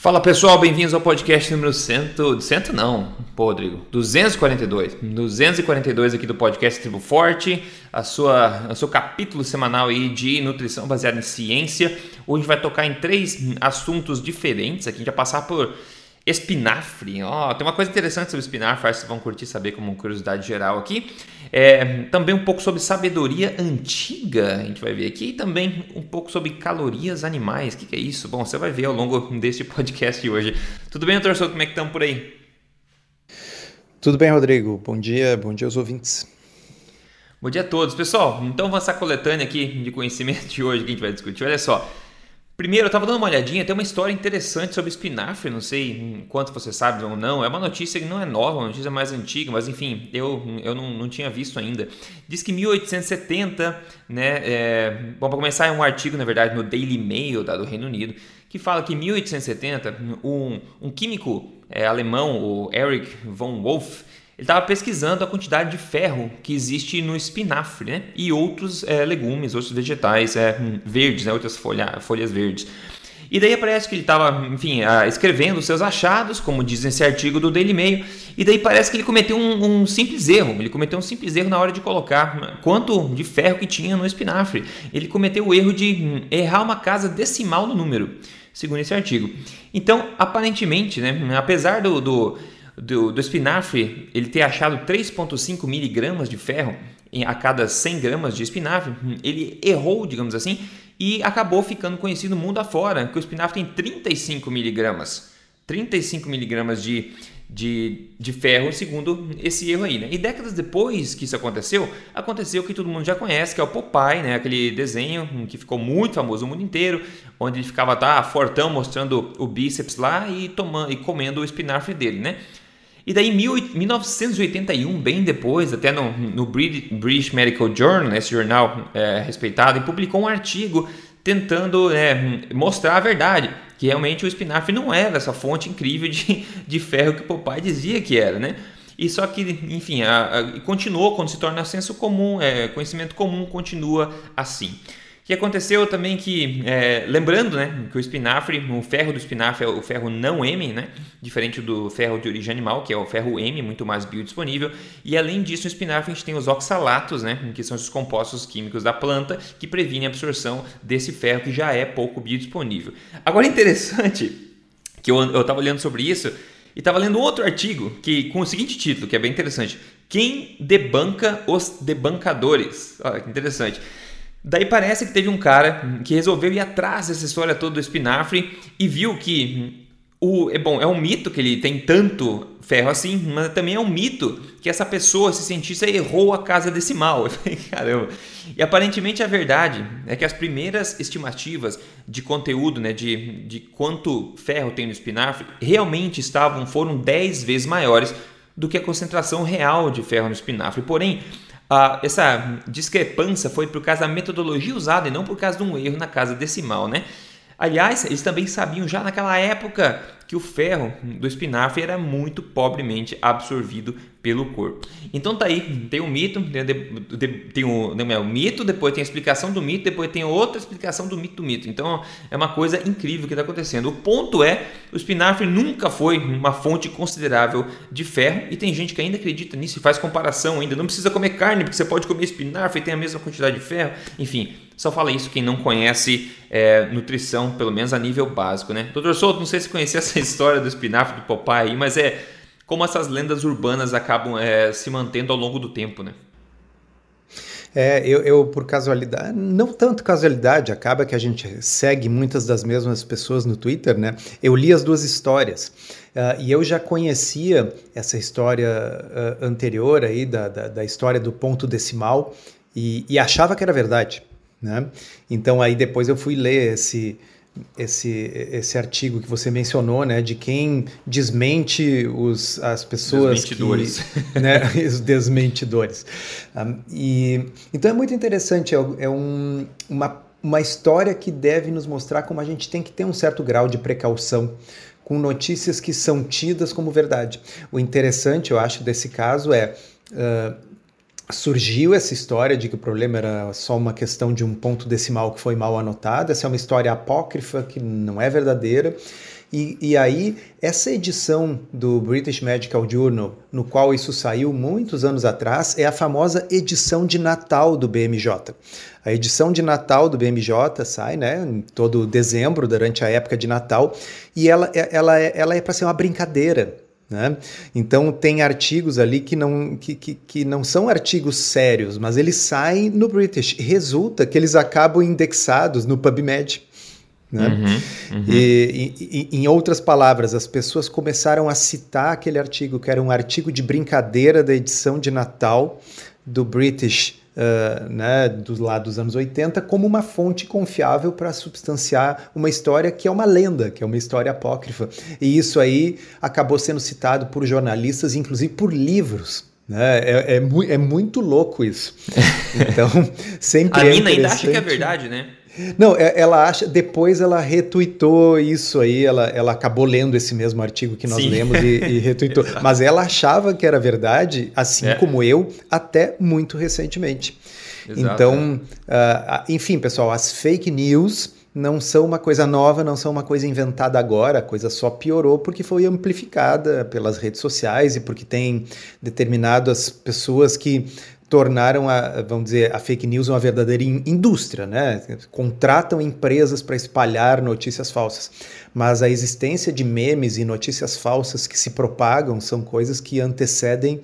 Fala pessoal, bem-vindos ao podcast número 100, 100 não, pô Rodrigo, 242, 242 aqui do podcast Tribo Forte, a sua, o seu capítulo semanal aí de nutrição baseada em ciência. Hoje vai tocar em três assuntos diferentes aqui, a gente vai passar por espinafre, ó, tem uma coisa interessante sobre espinafre, acho que vocês vão curtir saber como curiosidade geral aqui. É, também um pouco sobre sabedoria antiga, a gente vai ver aqui, e também um pouco sobre calorias animais. O que, que, é isso? Bom, você vai ver ao longo deste podcast de hoje. Tudo bem, doutor Souto? Como é que estamos por aí? Tudo bem, Rodrigo. Bom dia, bom dia aos ouvintes. Bom dia a todos. Pessoal, então vamos essa coletânea aqui de conhecimento de hoje que a gente vai discutir. Olha só, Primeiro, eu estava dando uma olhadinha, tem uma história interessante sobre espinafre, não sei quanto você sabe ou não. É uma notícia que não é nova, uma notícia mais antiga, mas enfim, eu, eu não, não tinha visto ainda. Diz que em 1870, né? É, bom, para começar, é um artigo, na verdade, no Daily Mail da, do Reino Unido, que fala que em 1870, um, um químico é, alemão, o Erich von Wolff, ele estava pesquisando a quantidade de ferro que existe no espinafre né? e outros é, legumes, outros vegetais é, verdes, né? outras folha, folhas verdes. E daí parece que ele estava, enfim, escrevendo os seus achados, como diz nesse artigo do Daily Mail, e daí parece que ele cometeu um, um, simples erro. Ele cometeu um simples erro na hora de colocar quanto de ferro que tinha no espinafre. Ele cometeu o erro de hum, errar uma casa decimal no número, segundo esse artigo. Então, aparentemente, né, apesar do, do do, do espinafre ele ter achado 3,5 miligramas de ferro a cada 100 gramas de espinafre, ele errou, digamos assim, e acabou ficando conhecido mundo afora que o espinafre tem 35 miligramas. 35 miligramas de, de, de ferro, segundo esse erro aí. Né? E décadas depois que isso aconteceu, aconteceu o que todo mundo já conhece, que é o Popeye, né? aquele desenho que ficou muito famoso no mundo inteiro, onde ele ficava tá, fortão mostrando o bíceps lá e, tomando, e comendo o espinafre dele. Né? E daí, em 1981, bem depois, até no, no British Medical Journal, né, esse jornal é, respeitado, ele publicou um artigo tentando é, mostrar a verdade, que realmente o espinafre não era essa fonte incrível de, de ferro que o papai dizia que era, né? E só que, enfim, a, a, continuou quando se torna senso comum, é, conhecimento comum, continua assim que aconteceu também que, é, lembrando né, que o espinafre, o ferro do espinafre é o ferro não M, né, diferente do ferro de origem animal, que é o ferro M, muito mais biodisponível. E além disso, no espinafre a gente tem os oxalatos, né, que são os compostos químicos da planta que previnem a absorção desse ferro que já é pouco biodisponível. Agora, interessante que eu estava olhando sobre isso e estava lendo outro artigo que com o seguinte título, que é bem interessante: Quem debanca os debancadores? Olha que interessante. Daí parece que teve um cara que resolveu ir atrás dessa história toda do espinafre e viu que o, é bom, é um mito que ele tem tanto ferro assim, mas também é um mito que essa pessoa, esse cientista, errou a casa decimal. Caramba. E aparentemente a verdade é que as primeiras estimativas de conteúdo, né, de, de quanto ferro tem no espinafre, realmente estavam, foram 10 vezes maiores do que a concentração real de ferro no espinafre. Porém, ah, essa discrepância foi por causa da metodologia usada e não por causa de um erro na casa decimal, né? Aliás, eles também sabiam já naquela época que o ferro do espinafre era muito pobremente absorvido pelo corpo. Então tá aí, tem um mito, tem o, é o mito, depois tem a explicação do mito, depois tem outra explicação do mito do mito. Então é uma coisa incrível que está acontecendo. O ponto é, o espinafre nunca foi uma fonte considerável de ferro e tem gente que ainda acredita nisso e faz comparação ainda. Não precisa comer carne porque você pode comer espinafre e tem a mesma quantidade de ferro. Enfim, só fala isso quem não conhece é, nutrição, pelo menos a nível básico, né? Doutor Souto, não sei se conhecia essa história do espinafre do Popeye aí, mas é como essas lendas urbanas acabam é, se mantendo ao longo do tempo, né? É, eu, eu, por casualidade, não tanto casualidade, acaba que a gente segue muitas das mesmas pessoas no Twitter, né? Eu li as duas histórias uh, e eu já conhecia essa história uh, anterior aí, da, da, da, história do ponto decimal, e, e achava que era verdade. Né? Então aí depois eu fui ler esse, esse, esse artigo que você mencionou, né, de quem desmente os, as pessoas desmentidores. que, né, os desmentidores. Um, e então é muito interessante, é, é um, uma, uma história que deve nos mostrar como a gente tem que ter um certo grau de precaução com notícias que são tidas como verdade. O interessante, eu acho, desse caso é uh, surgiu essa história de que o problema era só uma questão de um ponto decimal que foi mal anotado. Essa é uma história apócrifa que não é verdadeira. E, e aí, essa edição do British Medical Journal, no qual isso saiu muitos anos atrás, é a famosa edição de Natal do BMJ. A edição de Natal do BMJ sai, né, todo dezembro, durante a época de Natal, e ela, ela, é, ela é para ser uma brincadeira. Né? Então tem artigos ali que não, que, que, que, não são artigos sérios, mas eles saem no British. Resulta que eles acabam indexados no PubMed. Né? Uhum, uhum. E, e, e, em outras palavras, as pessoas começaram a citar aquele artigo, que era um artigo de brincadeira da edição de Natal do British uh, né, do lado dos anos 80 como uma fonte confiável para substanciar uma história que é uma lenda, que é uma história apócrifa. E isso aí acabou sendo citado por jornalistas, inclusive por livros. Né? É, é, mu é muito louco isso. Então, sempre. A é mina ainda acha que é verdade, né? Não, é, ela acha. Depois ela retuitou isso aí, ela, ela acabou lendo esse mesmo artigo que nós Sim. lemos e, e retuitou. Mas ela achava que era verdade, assim é. como eu, até muito recentemente. Exato. Então, uh, enfim, pessoal, as fake news não são uma coisa nova, não são uma coisa inventada agora, a coisa só piorou porque foi amplificada pelas redes sociais e porque tem determinadas pessoas que tornaram a, vamos dizer, a fake news uma verdadeira indústria, né? Contratam empresas para espalhar notícias falsas. Mas a existência de memes e notícias falsas que se propagam são coisas que antecedem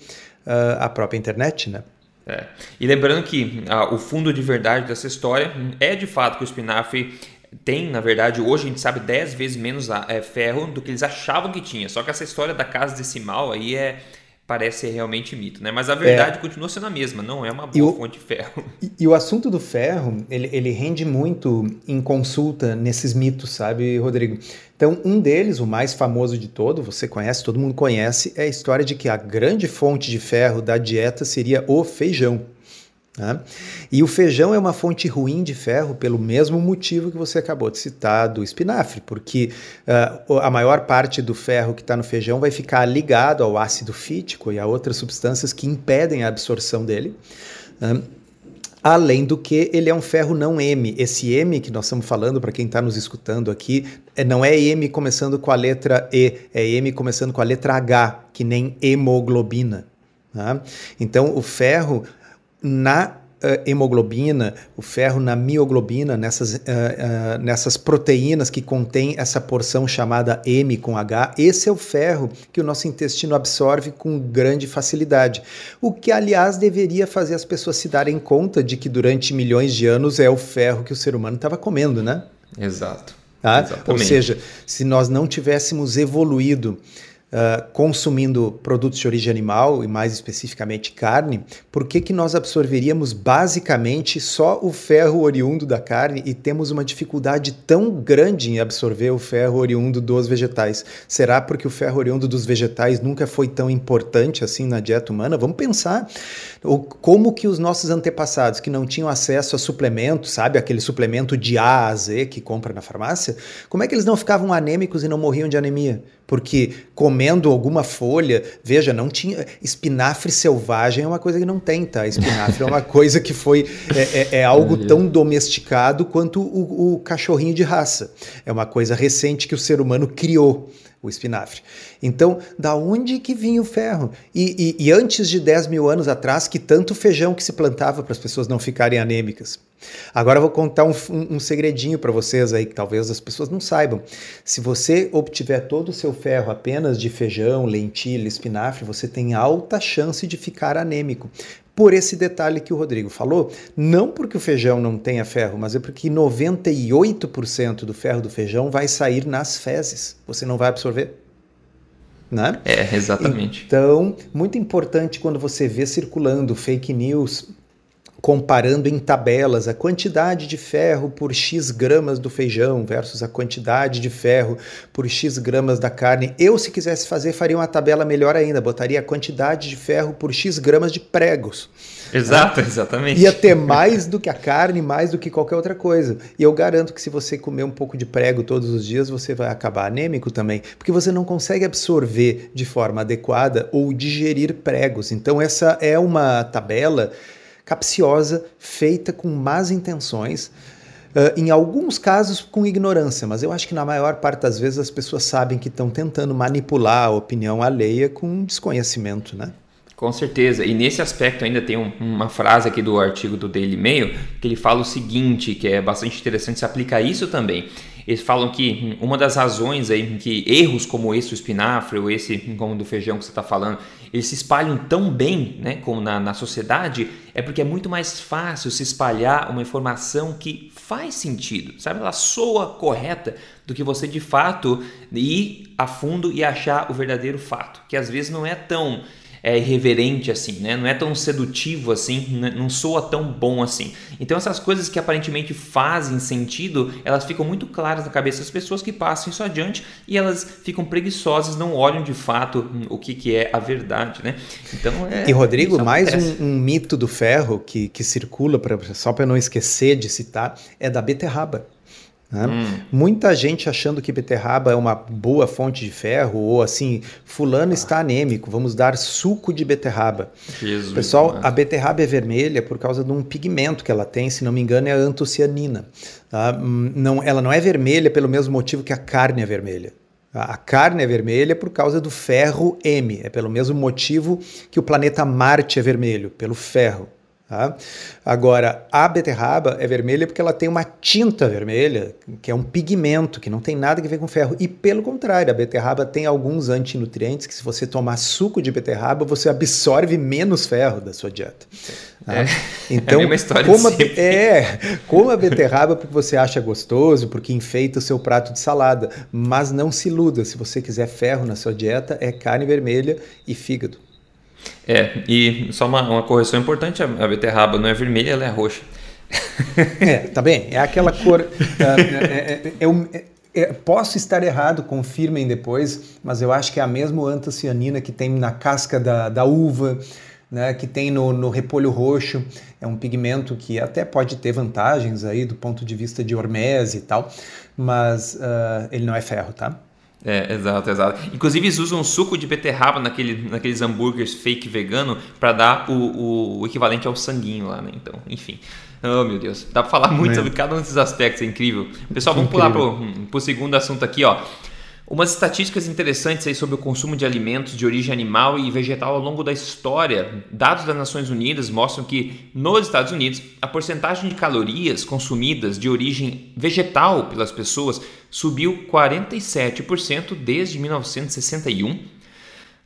uh, a própria internet, né? É. E lembrando que uh, o fundo de verdade dessa história é de fato que o espinafre tem, na verdade, hoje a gente sabe 10 vezes menos é, ferro do que eles achavam que tinha. Só que essa história da casa decimal aí é, parece ser realmente mito, né? Mas a verdade é. continua sendo a mesma, não é uma boa o, fonte de ferro. E, e, o assunto do ferro, ele, ele rende muito em consulta nesses mitos, sabe, Rodrigo? Então, um deles, o mais famoso de todo, você conhece, todo mundo conhece, é a história de que a grande fonte de ferro da dieta seria o feijão. Né? E o feijão é uma fonte ruim de ferro pelo mesmo motivo que você acabou de citar do espinafre, porque uh, a maior parte do ferro que está no feijão vai ficar ligado ao ácido fítico e a outras substâncias que impedem a absorção dele. Né? Além do que ele é um ferro não M. Esse M que nós estamos falando, para quem está nos escutando aqui, é, não é M começando com a letra E, é M começando com a letra H, que nem hemoglobina. Tá? Então, o ferro na uh, hemoglobina, o ferro na mioglobina, nessas, uh, uh, nessas proteínas que contém essa porção chamada M com H. Esse é o ferro que o nosso intestino absorve com grande facilidade. O que, aliás, deveria fazer as pessoas se darem conta de que durante milhões de anos é o ferro que o ser humano estava comendo, né? Exato. Tá? Ou seja, se nós não tivéssemos evoluído consumindo produtos de origem animal e mais especificamente carne, por que, que nós absorveríamos basicamente só o ferro oriundo da carne e temos uma dificuldade tão grande em absorver o ferro oriundo dos vegetais? Será porque o ferro oriundo dos vegetais nunca foi tão importante assim na dieta humana? Vamos pensar como que os nossos antepassados que não tinham acesso a suplementos, sabe, aquele suplemento de A a Z que compra na farmácia, como é que eles não ficavam anêmicos e não morriam de anemia? Porque comendo alguma folha, veja, não tinha espinafre selvagem é uma coisa que não tem, tá? Espinafre é uma coisa que foi é, é, é algo tão domesticado quanto o, o cachorrinho de raça. É uma coisa recente que o ser humano criou o espinafre. Então, da onde que vinha o ferro? E, e, e, antes de 10 mil anos atrás, que tanto feijão que se plantava para as pessoas não ficarem anêmicas. Agora eu vou contar um, um, um segredinho para vocês aí que talvez as pessoas não saibam. Se você obtiver todo o seu ferro apenas de feijão, lentilha, espinafre, você tem alta chance de ficar anêmico por esse detalhe que o Rodrigo falou, não porque o feijão não tenha ferro, mas é porque 98% do ferro do feijão vai sair nas fezes. Você não vai absorver. Né? É, exatamente. Então, muito importante quando você vê circulando fake news comparando em tabelas a quantidade de ferro por X gramas do feijão versus a quantidade de ferro por X gramas da carne. Eu, se quisesse fazer, faria uma tabela melhor ainda, botaria a quantidade de ferro por X gramas de pregos. Exato, né? exatamente. Ia ter mais do que a carne, mais do que qualquer outra coisa. E eu garanto que se você comer um pouco de prego todos os dias, você vai acabar anêmico também, porque você não consegue absorver de forma adequada ou digerir pregos. Então, essa é uma tabela capciosa, feita com más intenções. Uh, em alguns casos com ignorância, mas eu acho que na maior parte das vezes as pessoas sabem que estão tentando manipular a opinião alheia com desconhecimento, né? Com certeza. E nesse aspecto ainda tem um, uma frase aqui do artigo do Daily Mail que ele fala o seguinte, que é bastante interessante, se aplica a isso também. Eles falam que uma das razões aí que erros como esse do espinafre ou esse como do feijão que você está falando, eles se espalham tão bem né, como na, na sociedade, é porque é muito mais fácil se espalhar uma informação que faz sentido, sabe? Ela soa correta do que você de fato ir a fundo e achar o verdadeiro fato, que às vezes não é tão é, irreverente assim, né? Não é tão sedutivo assim, não soa tão bom assim. Então essas coisas que aparentemente fazem sentido, elas ficam muito claras na cabeça das pessoas que passam isso adiante e elas ficam preguiçosas, não olham de fato hum, o que, que é a verdade, né? Então é, E Rodrigo, mais um, um, mito do ferro que, que circula, pra, só para não esquecer de citar, é da beterraba. Né? Hum. Muita gente achando que beterraba é uma boa fonte de ferro, ou assim, fulano ah. está anêmico, vamos dar suco de beterraba. Jesus, Pessoal, mano. a beterraba é vermelha por causa de um pigmento que ela tem, se não me engano, é a antocianina. Tá? Hum, não, ela não é vermelha pelo mesmo motivo que a carne é vermelha. A carne é vermelha por causa do ferro M, é pelo mesmo motivo que o planeta Marte é vermelho, pelo ferro. Tá? Agora, a beterraba é vermelha porque ela tem uma tinta vermelha, que é um pigmento, que não tem nada a ver com ferro. E pelo contrário, a beterraba tem alguns antinutrientes que, se você tomar suco de beterraba, você absorve menos ferro da sua dieta. Tá? É, então, é a história como a, é, como a beterraba porque você acha gostoso, porque enfeita o seu prato de salada. Mas não se iluda, se você quiser ferro na sua dieta, é carne vermelha e fígado. É, e só uma, uma correção importante: a beterraba não é vermelha, ela é roxa. é, tá bem. É aquela cor. é, é, é, posso estar errado, confirmem depois, mas eu acho que é a mesma antocianina que tem na casca da, da uva, né, que tem no, no repolho roxo. É um pigmento que até pode ter vantagens aí do ponto de vista de hormese e tal, mas uh, ele não é ferro, tá? É, exato, exato. Inclusive eles usam suco de beterraba naquele, naqueles hambúrgueres fake vegano para dar o, o, equivalente ao sanguinho lá, né? Então, enfim. Oh, meu Deus. Dá para falar muito é. sobre cada um desses aspectos, é incrível. Pessoal, vamos incrível. pular para o segundo assunto aqui, ó. Umas estatísticas interessantes aí sobre o consumo de alimentos de origem animal e vegetal ao longo da história. Dados das Nações Unidas mostram que nos Estados Unidos a porcentagem de calorias consumidas de origem vegetal pelas pessoas subiu 47% desde 1961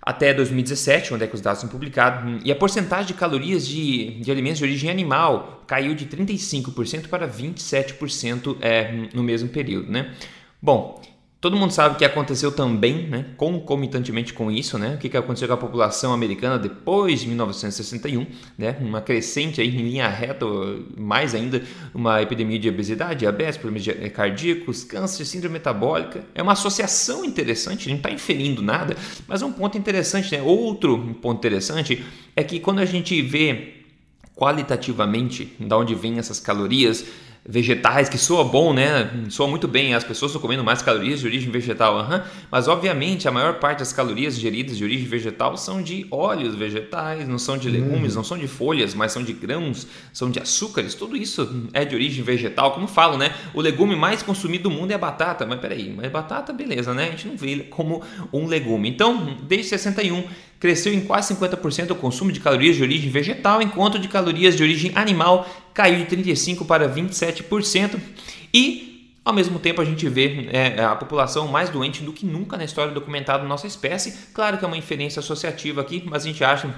até 2017, onde é que os dados são publicados, e a porcentagem de calorias de, de alimentos de origem animal caiu de 35% para 27% é, no mesmo período. Né? Bom, Todo mundo sabe que aconteceu também, né, concomitantemente com isso, né, o que aconteceu com a população americana depois de 1961, né, uma crescente aí em linha reta, mais ainda uma epidemia de obesidade, diabetes, problemas eh, cardíacos, câncer, síndrome metabólica. É uma associação interessante, não está inferindo nada, mas um ponto interessante, né, outro ponto interessante é que quando a gente vê qualitativamente de onde vêm essas calorias, vegetais, que soa bom, né? Soa muito bem, as pessoas estão comendo mais calorias de origem vegetal, uhum. mas obviamente a maior parte das calorias ingeridas de origem vegetal são de óleos vegetais, não são de hum. legumes, não são de folhas, mas são de grãos, são de açúcares, tudo isso é de origem vegetal, como falo, né? O legume mais consumido do mundo é a batata, mas peraí, mas batata, beleza, né? A gente não vê como um legume. Então, desde 61 cresceu em quase 50% o consumo de calorias de origem vegetal, enquanto de calorias de origem animal caiu de 35% para 27%. E, ao mesmo tempo, a gente vê é, a população mais doente do que nunca na história documentada da nossa espécie. Claro que é uma inferência associativa aqui, mas a gente acha que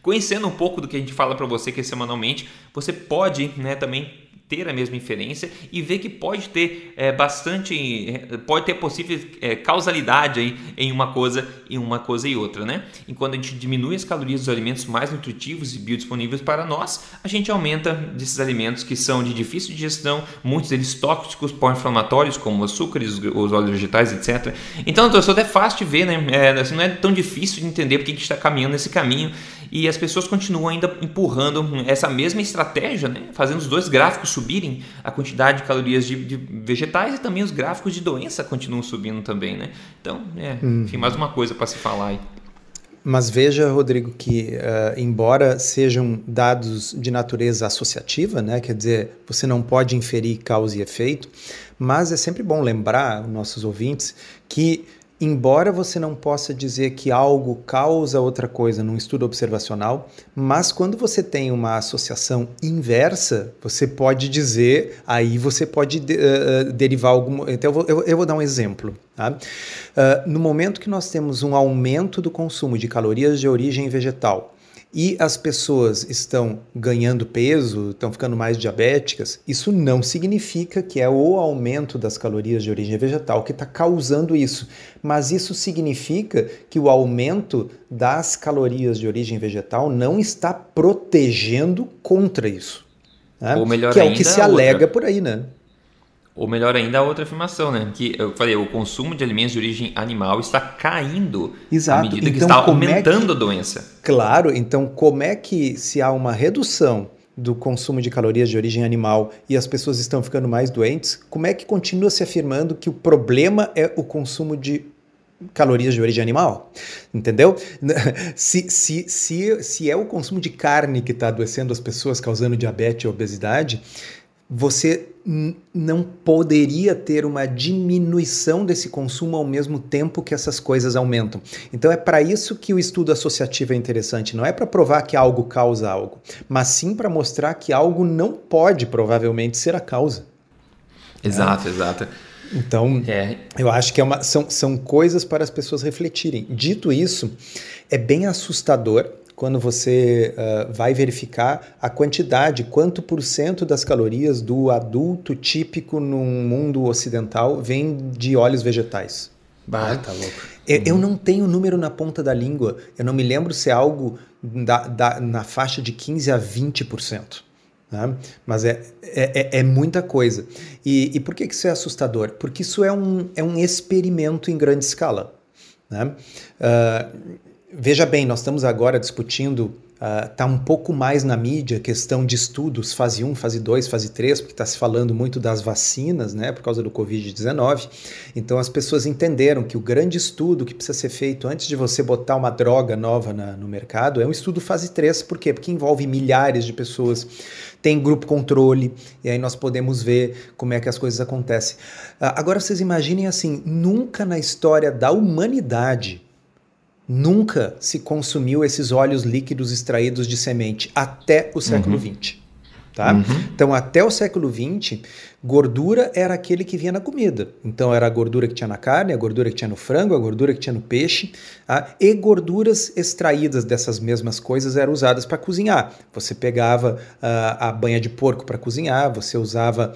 conhecendo um pouco do que a gente fala para você que é semanalmente, você pode né, também ter a mesma inferência e ver que pode ter é, bastante, é, pode ter possível é, causalidade aí em uma coisa e uma coisa e outra, né? Enquanto a gente diminui as calorias dos alimentos mais nutritivos e biodisponíveis para nós, a gente aumenta desses alimentos que são de difícil digestão, muitos deles tóxicos, pró-inflamatórios, como açúcares, os óleos vegetais, etc. Então, torcedor, é fácil de ver, né? É, assim, não é tão difícil de entender porque a gente está caminhando nesse caminho e as pessoas continuam ainda empurrando essa mesma estratégia, né? fazendo os dois gráficos subirem, a quantidade de calorias de, de vegetais e também os gráficos de doença continuam subindo também. Né? Então, é, uhum. enfim, mais uma coisa para se falar aí. Mas veja, Rodrigo, que uh, embora sejam dados de natureza associativa, né, quer dizer, você não pode inferir causa e efeito, mas é sempre bom lembrar, nossos ouvintes, que embora você não possa dizer que algo causa outra coisa num estudo observacional, mas quando você tem uma associação inversa, você pode dizer, aí você pode uh, derivar algum. Então, eu vou, eu, eu vou dar um exemplo. Tá? Uh, no momento que nós temos um aumento do consumo de calorias de origem vegetal, e as pessoas estão ganhando peso, estão ficando mais diabéticas, isso não significa que é o aumento das calorias de origem vegetal que está causando isso, mas isso significa que o aumento das calorias de origem vegetal não está protegendo contra isso. Né? Ou melhor que é o que se alega outra. por aí, né? Ou melhor ainda, a outra afirmação, né? Que eu falei, o consumo de alimentos de origem animal está caindo Exato. à medida então, que está aumentando é que... a doença. Claro, então como é que se há uma redução do consumo de calorias de origem animal e as pessoas estão ficando mais doentes, como é que continua se afirmando que o problema é o consumo de calorias de origem animal, entendeu? Se, se, se, se é o consumo de carne que está adoecendo as pessoas, causando diabetes e obesidade, você não poderia ter uma diminuição desse consumo ao mesmo tempo que essas coisas aumentam. Então é para isso que o estudo associativo é interessante, não é para provar que algo causa algo, mas sim para mostrar que algo não pode provavelmente ser a causa. Exato, é. exato. Então, é. eu acho que é uma, são, são coisas para as pessoas refletirem. Dito isso, é bem assustador quando você uh, vai verificar a quantidade, quanto por cento das calorias do adulto típico no mundo ocidental vem de óleos vegetais. Bah, tá louco. Eu, eu, não tenho número na ponta da língua. Eu não me lembro se é algo da, da, na faixa de 15% a 20%. Né? Mas é, é, é, é muita coisa. E, e por que isso é assustador? Porque isso é um, é um experimento em grande escala. Né? Uh, Veja bem, nós estamos agora discutindo, está ah, uh, um pouco mais na mídia questão de estudos, fase 1, fase 2, fase 3, porque está se falando muito das vacinas, né, por causa do Covid-19. Então as pessoas entenderam que o grande estudo que precisa ser feito antes de você botar uma droga nova na, no mercado é um estudo fase 3, por quê? Porque envolve milhares de pessoas, tem grupo controle, e aí nós podemos ver como é que as coisas acontecem. Uh, agora vocês imaginem assim, nunca na história da humanidade Nunca se consumiu esses óleos líquidos extraídos de semente até o século XX. Uhum. Tá? Uhum. Então, até o século XX, gordura era aquele que vinha na comida. Então, era a gordura que tinha na carne, a gordura que tinha no frango, a gordura que tinha no peixe, tá? e gorduras extraídas dessas mesmas coisas eram usadas para cozinhar. Você pegava uh, a banha de porco para cozinhar, você usava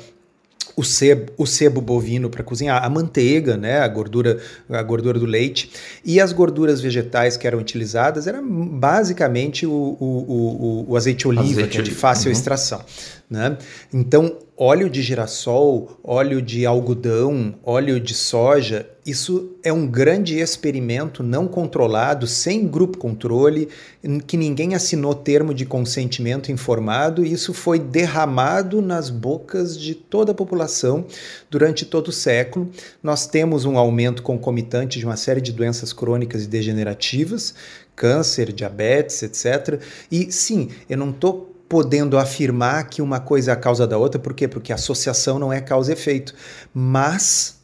o sebo, o sebo bovino para cozinhar, a manteiga, né, a gordura, a gordura do leite e as gorduras vegetais que eram utilizadas era basicamente o, o, o, o azeite oliva, azeite que é de fácil uhum. extração. Né? Então, óleo de girassol, óleo de algodão, óleo de soja, isso é um grande experimento não controlado, sem grupo controle, que ninguém assinou termo de consentimento informado, e isso foi derramado nas bocas de toda a população durante todo o século. Nós temos um aumento concomitante de uma série de doenças crônicas e degenerativas, câncer, diabetes, etc. E sim, eu não estou podendo afirmar que uma coisa é a causa da outra, por quê? Porque associação não é causa e efeito. Mas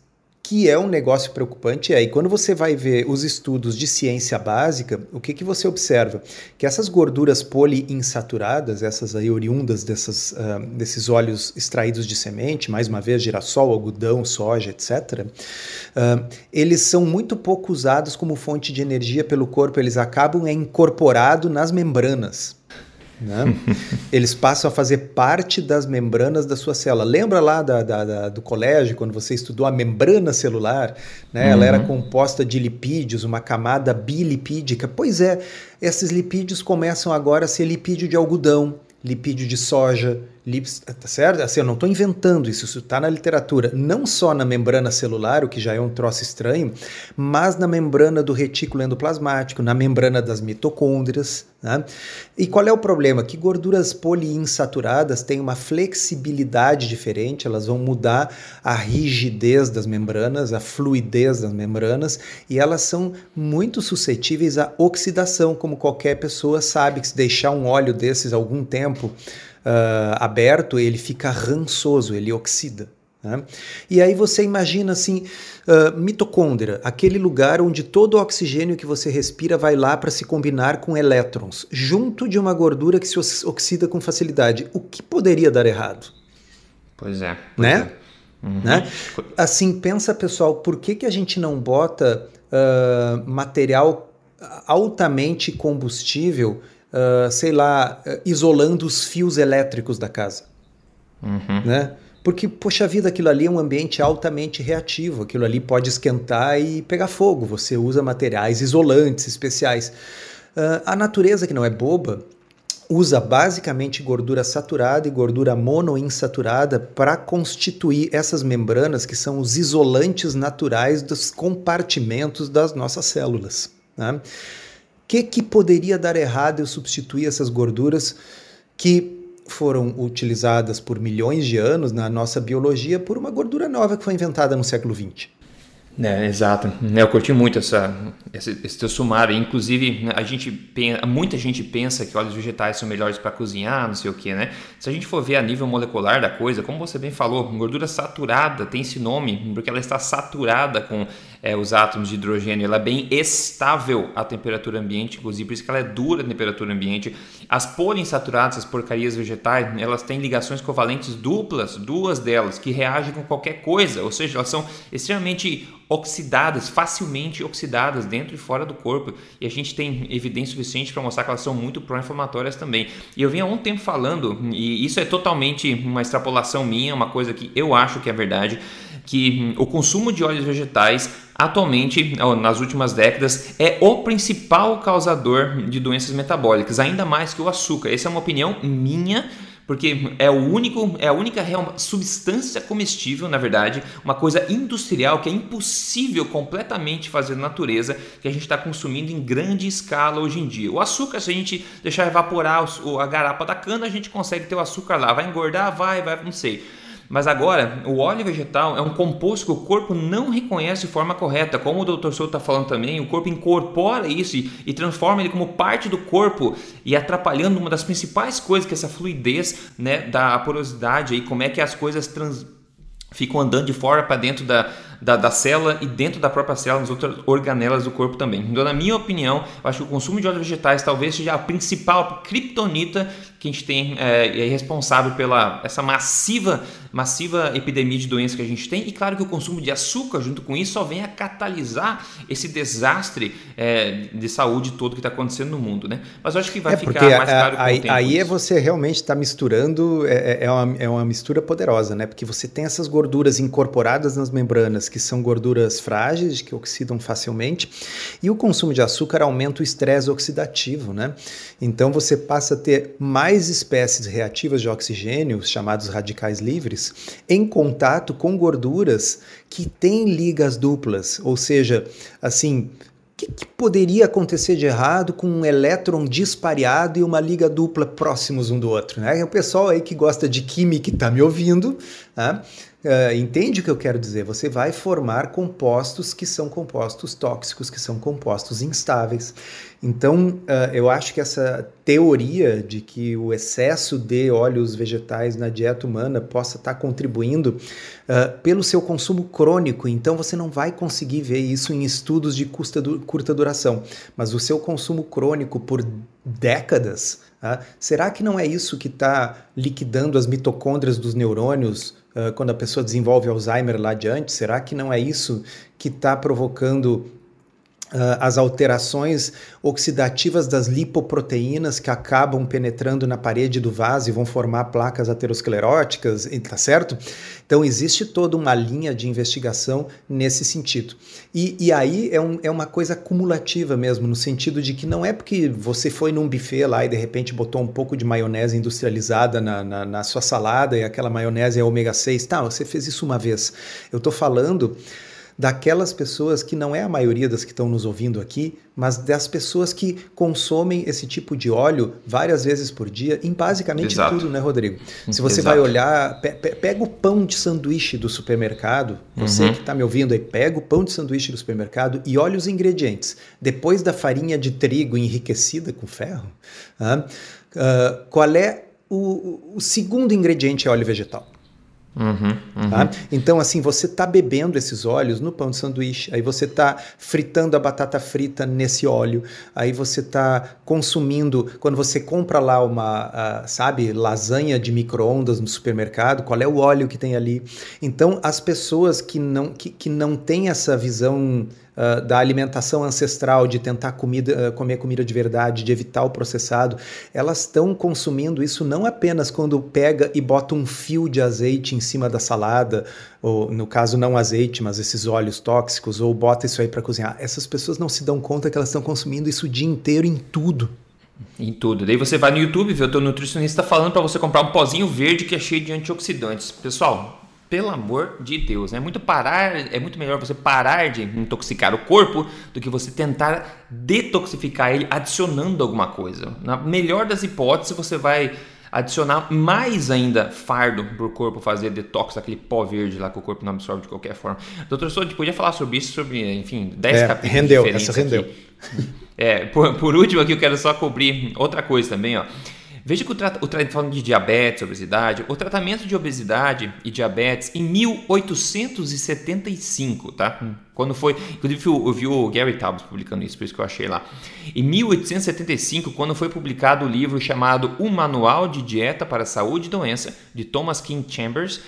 que é um negócio preocupante é, e quando você vai ver os estudos de ciência básica, o que, que você observa? Que essas gorduras poliinsaturadas, essas aí oriundas dessas, uh, desses óleos extraídos de semente, mais uma vez girassol, algodão, soja, etc., uh, ah, eles são muito pouco usados como fonte de energia pelo corpo, eles acabam é incorporado nas membranas. Né? Eles passam a fazer parte das membranas da sua célula. Lembra lá da, da, da, do colégio, quando você estudou a membrana celular? Né? Uhum. Ela era uhum. composta de lipídios, uma camada bilipídica. Pois é, esses lipídios começam agora a ser lipídio de algodão, lipídio de soja, tá certo? Assim, eu não estou inventando isso, isso está na literatura. Não só na membrana celular, o que já é um troço estranho, mas na membrana do retículo endoplasmático, na membrana das mitocôndrias. Né? E qual é o problema? Que gorduras poliinsaturadas têm uma flexibilidade diferente, elas vão mudar a rigidez das membranas, a fluidez das membranas, e elas são muito suscetíveis à oxidação, como qualquer pessoa sabe que se deixar um óleo desses algum tempo uh, aberto, ele fica rançoso, ele oxida. Né? E aí você imagina assim, uh, mitocôndria, aquele lugar onde todo o oxigênio que você respira vai lá para se combinar com elétrons, junto de uma gordura que se oxida com facilidade. O que poderia dar errado? Pois é. Pois né? É. Uhum. né? Assim, pensa pessoal, por que, que a gente não bota uh, material altamente combustível uh, sei lá, uh, isolando os fios elétricos da casa. Uhum. Né? Porque, poxa vida, aquilo ali é um ambiente altamente reativo, aquilo ali pode esquentar e pegar fogo. Você usa materiais isolantes especiais. Uh, a natureza, que não é boba, usa basicamente gordura saturada e gordura monoinsaturada para constituir essas membranas que são os isolantes naturais dos compartimentos das nossas células. Né? Que, que poderia dar errado eu substituir essas gorduras que foram utilizadas por milhões de anos na nossa biologia por uma gordura nova que foi inventada no século XX? É, exato. Eu curti muito essa, esse, esse teu sumário. Inclusive, a gente muita gente pensa que óleos vegetais são melhores para cozinhar, não sei o que, né? Se a gente for ver a nível molecular da coisa, como você bem falou, gordura saturada tem esse nome porque ela está saturada com é, os átomos de hidrogênio, ela é bem estável à temperatura ambiente, inclusive por isso que ela é dura à temperatura ambiente. As poliinsaturadas, as porcarias vegetais, elas têm ligações covalentes duplas, duas delas, que reagem com qualquer coisa, ou seja, elas são extremamente oxidadas, facilmente oxidadas dentro e fora do corpo. E a gente tem evidência suficiente para mostrar que elas são muito pró-inflamatórias também. E eu venho há um tempo falando, e isso é totalmente uma extrapolação minha, uma coisa que eu acho que é verdade, que o consumo de óleos vegetais atualmente, nas últimas décadas, é o principal causador de doenças metabólicas, ainda mais que o açúcar. Essa é uma opinião minha, porque é o único, é a única real substância comestível, na verdade, uma coisa industrial que é impossível completamente fazer na natureza, que a gente está consumindo em grande escala hoje em dia. O açúcar, se a gente deixar evaporar a garapa da cana, a gente consegue ter o açúcar lá. Vai engordar? Vai, vai, não sei. Mas agora, o óleo vegetal é um composto que o corpo não reconhece de forma correta. Como o Dr. Souto está falando também, o corpo incorpora isso e, e, transforma ele como parte do corpo e atrapalhando uma das principais coisas que é essa fluidez né, da porosidade e como é que as coisas trans, ficam andando de fora para dentro da, da, da, célula e dentro da própria célula, nas outras organelas do corpo também. Então, na minha opinião, eu acho que o consumo de óleos vegetais talvez seja a principal criptonita que a gente tem é, é responsável pela essa massiva massiva epidemia de doenças que a gente tem e claro que o consumo de açúcar junto com isso só vem a catalisar esse desastre é, de saúde todo que está acontecendo no mundo, né? Mas eu acho que vai é ficar mais claro com aí, o tempo. Aí é você realmente está misturando, é, é, é, uma, é uma mistura poderosa, né? Porque você tem essas gorduras incorporadas nas membranas que são gorduras frágeis, que oxidam facilmente, e o consumo de açúcar aumenta o estresse oxidativo, né? Então você passa a ter mais espécies reativas de oxigênio, chamados radicais livres, em contato com gorduras que têm ligas duplas, ou seja, assim, o que, que, poderia acontecer de errado com um elétron dispareado e uma liga dupla próximos um do outro? Né? O pessoal aí que gosta de química e está me ouvindo, né? Uh, entende o que eu quero dizer? Você vai formar compostos que são compostos tóxicos, que são compostos instáveis. Então, uh, eu acho que essa teoria de que o excesso de óleos vegetais na dieta humana possa estar contribuindo uh, pelo seu consumo crônico, então você não vai conseguir ver isso em estudos de du curta duração, mas o seu consumo crônico por décadas, será que não é isso que está liquidando as mitocôndrias dos neurônios? Uh, quando a pessoa desenvolve Alzheimer lá adiante? Será que não é isso que está provocando as alterações oxidativas das lipoproteínas que acabam penetrando na parede do vaso e vão formar placas ateroscleróticas, tá certo? Então existe toda uma linha de investigação nesse sentido. E, e aí é, um, é uma coisa cumulativa mesmo, no sentido de que não é porque você foi num buffet lá e de repente botou um pouco de maionese industrializada na, na, na sua salada e aquela maionese é ômega 6, tá, você fez isso uma vez. Eu estou falando daquelas pessoas que não é a maioria das que estão nos ouvindo aqui, mas das pessoas que consomem esse tipo de óleo várias vezes por dia, em basicamente Exato. tudo, né, Rodrigo? Se você Exato. vai olhar, pe pega o pão de sanduíche do supermercado, você uhum. que está me ouvindo aí, pega o pão de sanduíche do supermercado e olha os ingredientes. Depois da farinha de trigo enriquecida com ferro, uh, uh, qual é o, o segundo ingrediente é óleo vegetal? Uhum, uhum. Tá? Então, assim, você está bebendo esses óleos no pão de sanduíche, aí você está fritando a batata frita nesse óleo, aí você está consumindo, quando você compra lá uma, uh, sabe, lasanha de micro-ondas no supermercado, qual é o óleo que tem ali? Então, as pessoas que não, que, que não têm essa visão uh, da alimentação ancestral, de tentar comida, uh, comer comida de verdade, de evitar o processado, elas estão consumindo isso não apenas quando pega e bota um fio de azeite em cima da salada, ou no caso não azeite, mas esses óleos tóxicos, ou bota isso aí para cozinhar. Essas pessoas não se dão conta que elas estão consumindo isso o dia inteiro em tudo. Em tudo. Daí você vai no YouTube, vê o teu nutricionista falando para você comprar um pozinho verde que é cheio de antioxidantes. Pessoal, pelo amor de Deus, é muito parar, é muito melhor você parar de intoxicar o corpo do que você tentar detoxificar ele adicionando alguma coisa. Na melhor das hipóteses, você vai adicionar mais ainda fardo para o corpo fazer detox, aquele pó verde lá que o corpo não absorve de qualquer forma. Doutor Souza, podia falar sobre isso, sobre, enfim, 10 é, capítulos rendeu, essa rendeu. É, por, por último aqui eu quero só cobrir outra coisa também, ó. Veja que o, tra o falando de diabetes, obesidade, o tratamento de obesidade e diabetes em 1875, tá? Hum. Quando foi, inclusive eu vi o Gary Taubes publicando isso, por isso que eu achei lá. Em 1875, quando foi publicado o livro chamado O Manual de Dieta para a Saúde e Doença, de Thomas King Chambers,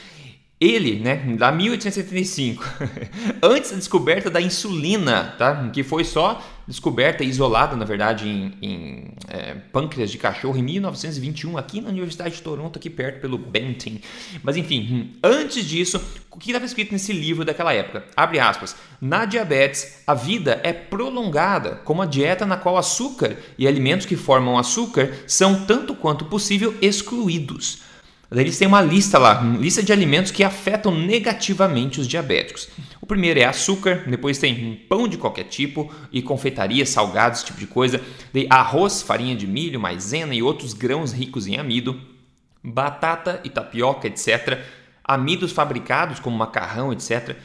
ele, né, da 1875, antes da descoberta da insulina, tá? que foi só descoberta e isolada, na verdade, em, em é, pâncreas de cachorro em 1921, aqui na Universidade de Toronto, aqui perto pelo Benton. Mas enfim, antes disso, o que estava escrito nesse livro daquela época? Abre aspas. Na diabetes, a vida é prolongada, como a dieta na qual açúcar e alimentos que formam açúcar são tanto quanto possível excluídos. Eles têm uma lista lá, uma lista de alimentos que afetam negativamente os diabéticos. O primeiro é açúcar, depois tem pão de qualquer tipo e confeitaria, salgados, esse tipo de coisa. Daí arroz, farinha de milho, maisena e outros grãos ricos em amido, batata e tapioca, etc. Amidos fabricados como macarrão, etc.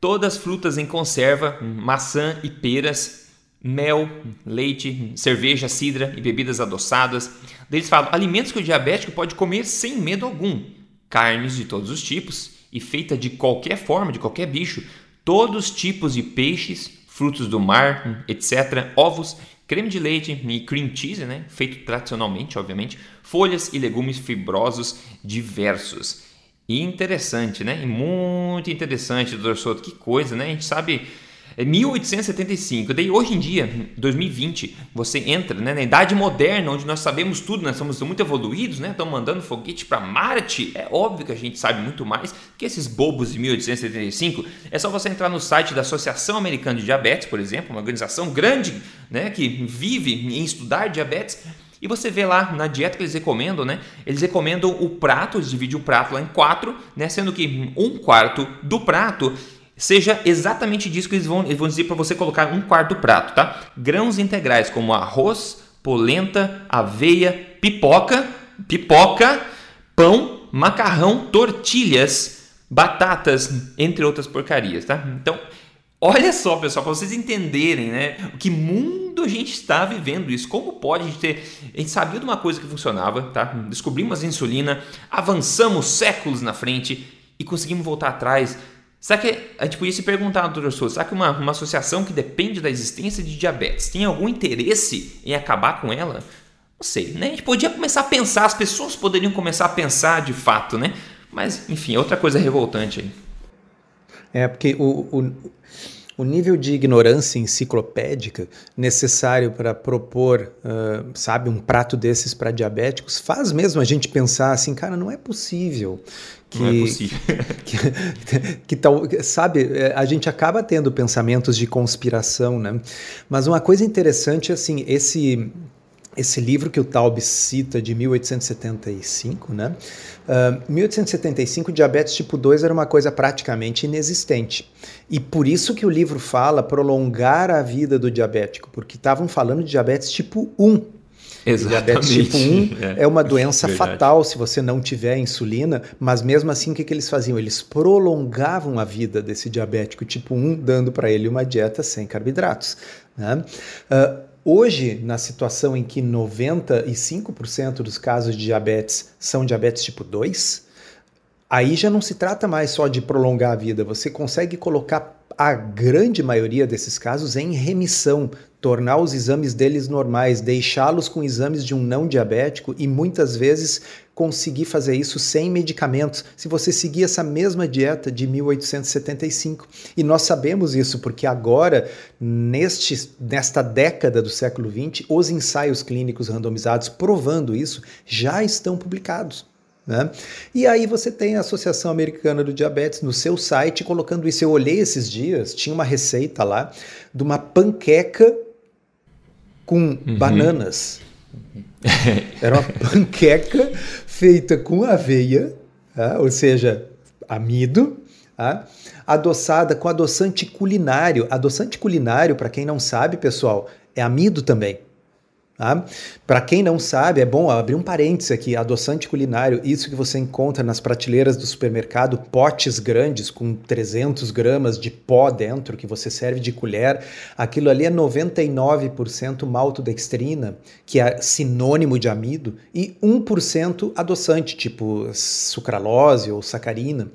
Todas frutas em conserva, maçã e peras, mel, leite, cerveja, cidra e bebidas adoçadas. Eles falam alimentos que o diabético pode comer sem medo algum, carnes de todos os tipos e feita de qualquer forma, de qualquer bicho, todos os tipos de peixes, frutos do mar, etc., ovos, creme de leite e cream cheese, né? feito tradicionalmente, obviamente, folhas e legumes fibrosos diversos. Interessante, né? Muito interessante, doutor Soto. Que coisa, né? A gente sabe é 1875. Daí hoje em dia, 2020, você entra né, na idade moderna, onde nós sabemos tudo, nós somos muito evoluídos, né? Estamos mandando foguete para Marte. É óbvio que a gente sabe muito mais que esses bobos de 1875. É só você entrar no site da Associação Americana de Diabetes, por exemplo, uma organização grande, né, que vive em estudar diabetes. E você vê lá na dieta que eles recomendam, né? Eles recomendam o prato, eles dividem o prato lá em quatro, né? Sendo que um quarto do prato seja exatamente disso que eles vão, eles vão dizer para você colocar um quarto prato, tá? Grãos integrais como arroz, polenta, aveia, pipoca, pipoca, pão, macarrão, tortilhas, batatas, entre outras porcarias, tá? Então, olha só, pessoal, para vocês entenderem, né? Que mundo a gente está vivendo isso. Como pode a gente ter. A gente sabia de uma coisa que funcionava, tá? Descobrimos a insulina, avançamos séculos na frente e conseguimos voltar atrás Será que a gente podia se perguntar, doutor Souza, será que uma, uma associação que depende da existência de diabetes tem algum interesse em acabar com ela? Não sei, né? A gente podia começar a pensar, as pessoas poderiam começar a pensar de fato, né? Mas, enfim, outra coisa revoltante aí. É, porque o, o o nível de ignorância enciclopédica necessário para propor, uh, sabe, um prato desses para diabéticos faz mesmo a gente pensar assim, cara, não é possível que, não é possível. que, que, que, tal, sabe, é, a gente acaba tendo pensamentos de conspiração, né? Mas uma coisa interessante, assim, esse esse livro que o Taub cita de 1875, né? Uh, 1875, diabetes tipo 2 era uma coisa praticamente inexistente. E por isso que o livro fala prolongar a vida do diabético, porque estavam falando de diabetes tipo 1. Exatamente. Diabetes tipo 1 é, é uma doença fatal se você não tiver insulina, mas mesmo assim o que, que eles faziam? Eles prolongavam a vida desse diabético tipo 1, dando para ele uma dieta sem carboidratos. Né? Uh, Hoje, na situação em que 95% dos casos de diabetes são diabetes tipo 2, aí já não se trata mais só de prolongar a vida, você consegue colocar a grande maioria desses casos em remissão, tornar os exames deles normais, deixá-los com exames de um não diabético e muitas vezes conseguir fazer isso sem medicamentos, se você seguir essa mesma dieta de 1875. E nós sabemos isso porque agora, neste, nesta década do século XX, os ensaios clínicos randomizados provando isso já estão publicados. Né? E aí você tem a Associação Americana do Diabetes no seu site colocando isso. Eu olhei esses dias, tinha uma receita lá de uma panqueca com uhum. bananas. Era uma panqueca feita com aveia, tá? ou seja, amido, tá? adoçada com adoçante culinário. Adoçante culinário, para quem não sabe, pessoal, é amido também. Tá? Para quem não sabe, é bom abrir um parênteses aqui: adoçante culinário, isso que você encontra nas prateleiras do supermercado, potes grandes com 300 gramas de pó dentro que você serve de colher. Aquilo ali é 99% maltodextrina, que é sinônimo de amido, e 1% adoçante, tipo sucralose ou sacarina.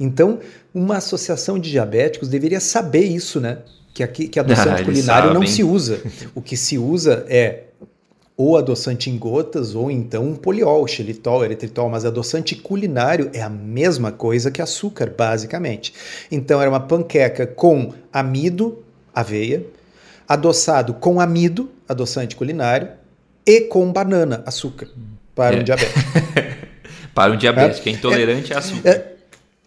Então, uma associação de diabéticos deveria saber isso, né? Que, aqui, que adoçante ah, culinário sabem. não se usa. O que se usa é ou adoçante em gotas, ou então um poliol, xilitol, eritritol, mas adoçante culinário é a mesma coisa que açúcar, basicamente. Então era uma panqueca com amido, aveia, adoçado com amido, adoçante culinário, e com banana, açúcar, para é. um diabético. para um diabético, é, é intolerante é, a açúcar.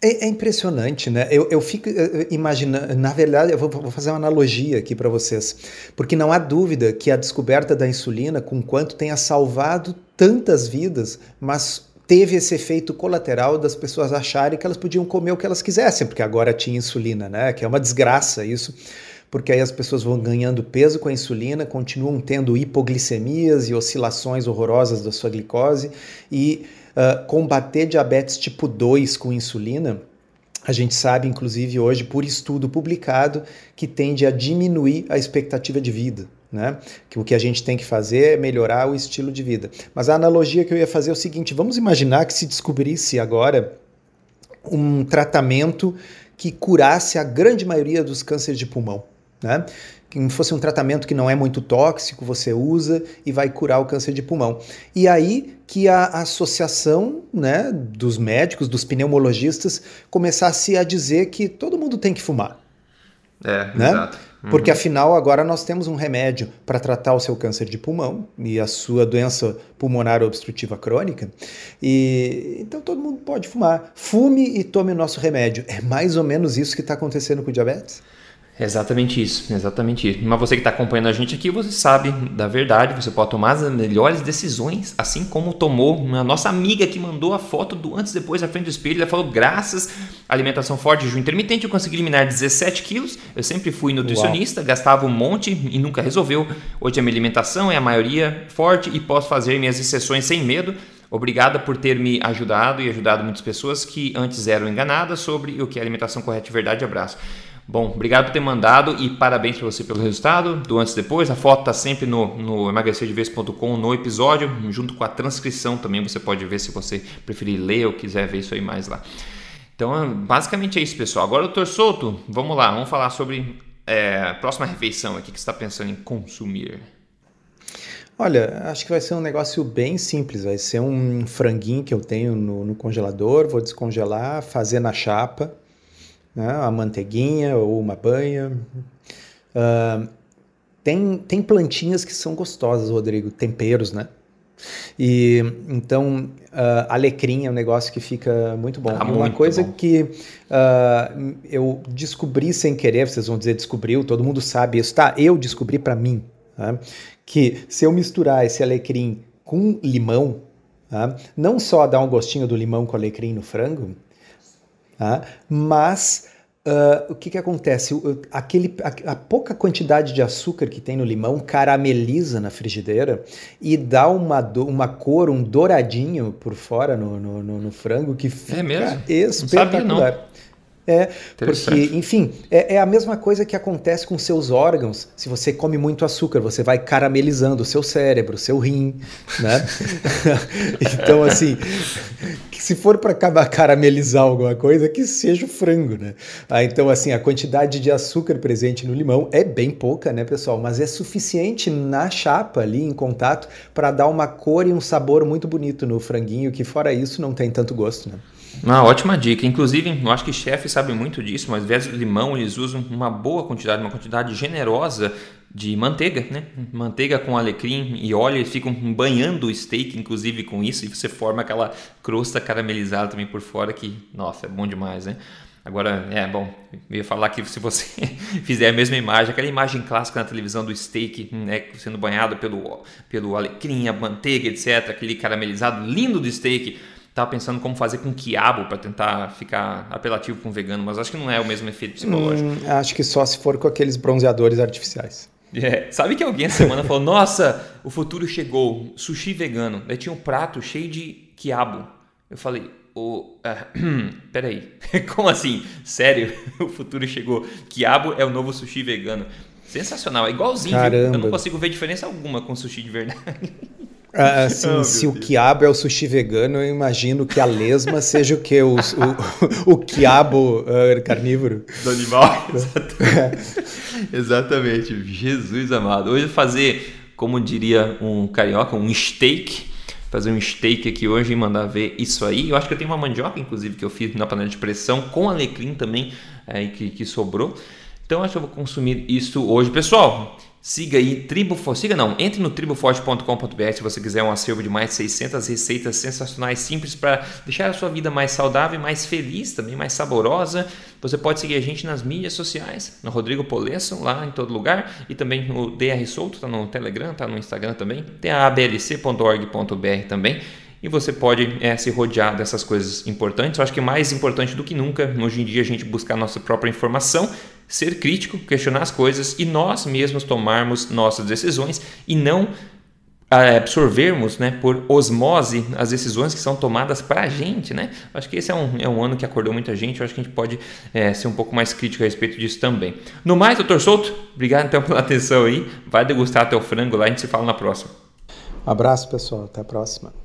É, é, impressionante, né? Eu, eu fico imaginando, na verdade, eu vou, vou fazer uma analogia aqui para vocês, porque não há dúvida que a descoberta da insulina, com quanto tenha salvado tantas vidas, mas teve esse efeito colateral das pessoas acharem que elas podiam comer o que elas quisessem, porque agora tinha insulina, né? Que é uma desgraça isso porque aí as pessoas vão ganhando peso com a insulina, continuam tendo hipoglicemias e oscilações horrorosas da sua glicose e uh, combater diabetes tipo 2 com insulina, a gente sabe, inclusive, hoje, por estudo publicado, que tende a diminuir a expectativa de vida. Né? Que o que a gente tem que fazer é melhorar o estilo de vida. Mas a analogia que eu ia fazer é o seguinte: vamos imaginar que se descobrisse agora um tratamento que curasse a grande maioria dos cânceres de pulmão. Né? Que fosse um tratamento que não é muito tóxico, você usa e vai curar o câncer de pulmão. E aí que a associação né, dos médicos, dos pneumologistas, começasse a dizer que todo mundo tem que fumar. É, né? exato. Uhum. Porque afinal agora nós temos um remédio para tratar o seu câncer de pulmão e a sua doença pulmonar obstrutiva crônica. E então todo mundo pode fumar. Fume e tome o nosso remédio. É mais ou menos isso que está acontecendo com o diabetes? Exatamente isso, exatamente isso. Mas você que está acompanhando a gente aqui, você sabe da verdade, você pode tomar as melhores decisões, assim como tomou a nossa amiga que mandou a foto do antes e depois à frente do espelho. Ela falou: graças à alimentação forte de jejum intermitente, eu consegui eliminar 17 quilos. Eu sempre fui nutricionista, Uau. gastava um monte e nunca resolveu. Hoje a minha alimentação é a maioria forte e posso fazer minhas exceções sem medo. Obrigada por ter me ajudado e ajudado muitas pessoas que antes eram enganadas sobre o que é alimentação correta e verdade. Abraço. Bom, obrigado por ter mandado e parabéns para você pelo resultado do antes e depois. A foto está sempre no, no emagrecerdevez.com no episódio, junto com a transcrição também. Você pode ver se você preferir ler ou quiser ver isso aí mais lá. Então, basicamente é isso, pessoal. Agora, doutor Souto, vamos lá, vamos falar sobre é, próxima refeição aqui que está pensando em consumir. Olha, acho que vai ser um negócio bem simples. Vai ser um franguinho que eu tenho no, no congelador, vou descongelar, fazer na chapa né? a manteiguinha ou uma banha. Uh, tem, tem plantinhas que são gostosas, Rodrigo, temperos, né? E então, uh, alecrim é um negócio que fica muito bom. Ah, e uma muito coisa bom. que uh, eu descobri sem querer, vocês vão dizer descobriu, todo mundo sabe isso, tá? Eu descobri para mim tá? que se eu misturar esse alecrim com limão, tá? não só dá um gostinho do limão com alecrim no frango, tá? mas Uh, o que, que acontece? Aquele, a, a, pouca quantidade de açúcar que tem no limão carameliza na frigideira e dá uma, do, uma cor, um douradinho por fora no, no, no, no frango que fica é espetacular. Não sabia, não. É, porque, enfim, é, é, a mesma coisa que acontece com seus órgãos. Se você come muito açúcar, você vai caramelizando o seu cérebro, o seu rim, né? então, assim, se for para caramelizar alguma coisa, que seja o frango, né? Ah, então, assim, a quantidade de açúcar presente no limão é bem pouca, né, pessoal? Mas é suficiente na chapa ali, em contato, para dar uma cor e um sabor muito bonito no franguinho, que fora isso não tem tanto gosto, né? Uma ótima dica. Inclusive, eu acho que chefes sabem muito disso, mas ao invés do limão, eles usam uma boa quantidade, uma quantidade generosa de manteiga, né? Manteiga com alecrim e óleo, eles ficam banhando o steak, inclusive, com isso, e você forma aquela crosta caramelizada também por fora, que, nossa, é bom demais, né? Agora, é bom, eu ia falar que se você fizer a mesma imagem, aquela imagem clássica na televisão do steak, né, sendo banhado pelo, pelo alecrim, a manteiga, etc., aquele caramelizado lindo do steak, Tava pensando como fazer com quiabo para tentar ficar apelativo com vegano, mas acho que não é o mesmo efeito psicológico. Hum, acho que só se for com aqueles bronzeadores artificiais. É, sabe que alguém essa semana falou: Nossa, o futuro chegou, sushi vegano. Daí tinha um prato cheio de quiabo. Eu falei: oh, uh, Peraí, como assim? Sério? O futuro chegou. Quiabo é o novo sushi vegano. Sensacional, é igualzinho. Caramba. Eu não consigo ver diferença alguma com sushi de verdade. Ah, assim, oh, se o quiabo é o sushi vegano, eu imagino que a lesma seja o que? O, o, o quiabo uh, carnívoro. Do animal. Exatamente. Exatamente. Jesus amado. Hoje fazer, como diria um carioca, um steak. Fazer um steak aqui hoje e mandar ver isso aí. Eu acho que eu tenho uma mandioca, inclusive, que eu fiz na panela de pressão, com alecrim também, é, que, que sobrou. Então acho que eu vou consumir isso hoje. Pessoal, Siga aí, Triboforte. Siga não, entre no triboforte.com.br se você quiser um acervo de mais de 600 receitas sensacionais, simples para deixar a sua vida mais saudável, mais feliz, também mais saborosa. Você pode seguir a gente nas mídias sociais, no Rodrigo Polesso, lá em todo lugar, e também no DR Solto, tá no Telegram, tá no Instagram também. Tem a ablc.org.br também e você pode é, se rodear dessas coisas importantes. Eu acho que mais importante do que nunca, hoje em dia, a gente buscar nossa própria informação, ser crítico, questionar as coisas e nós mesmos tomarmos nossas decisões e não é, absorvermos né, por osmose as decisões que são tomadas para a gente. Né? Acho que esse é um, é um ano que acordou muita gente, eu acho que a gente pode é, ser um pouco mais crítico a respeito disso também. No mais, doutor Souto, obrigado então pela atenção aí. Vai degustar o frango lá, a gente se fala na próxima. Abraço, pessoal. Até a próxima.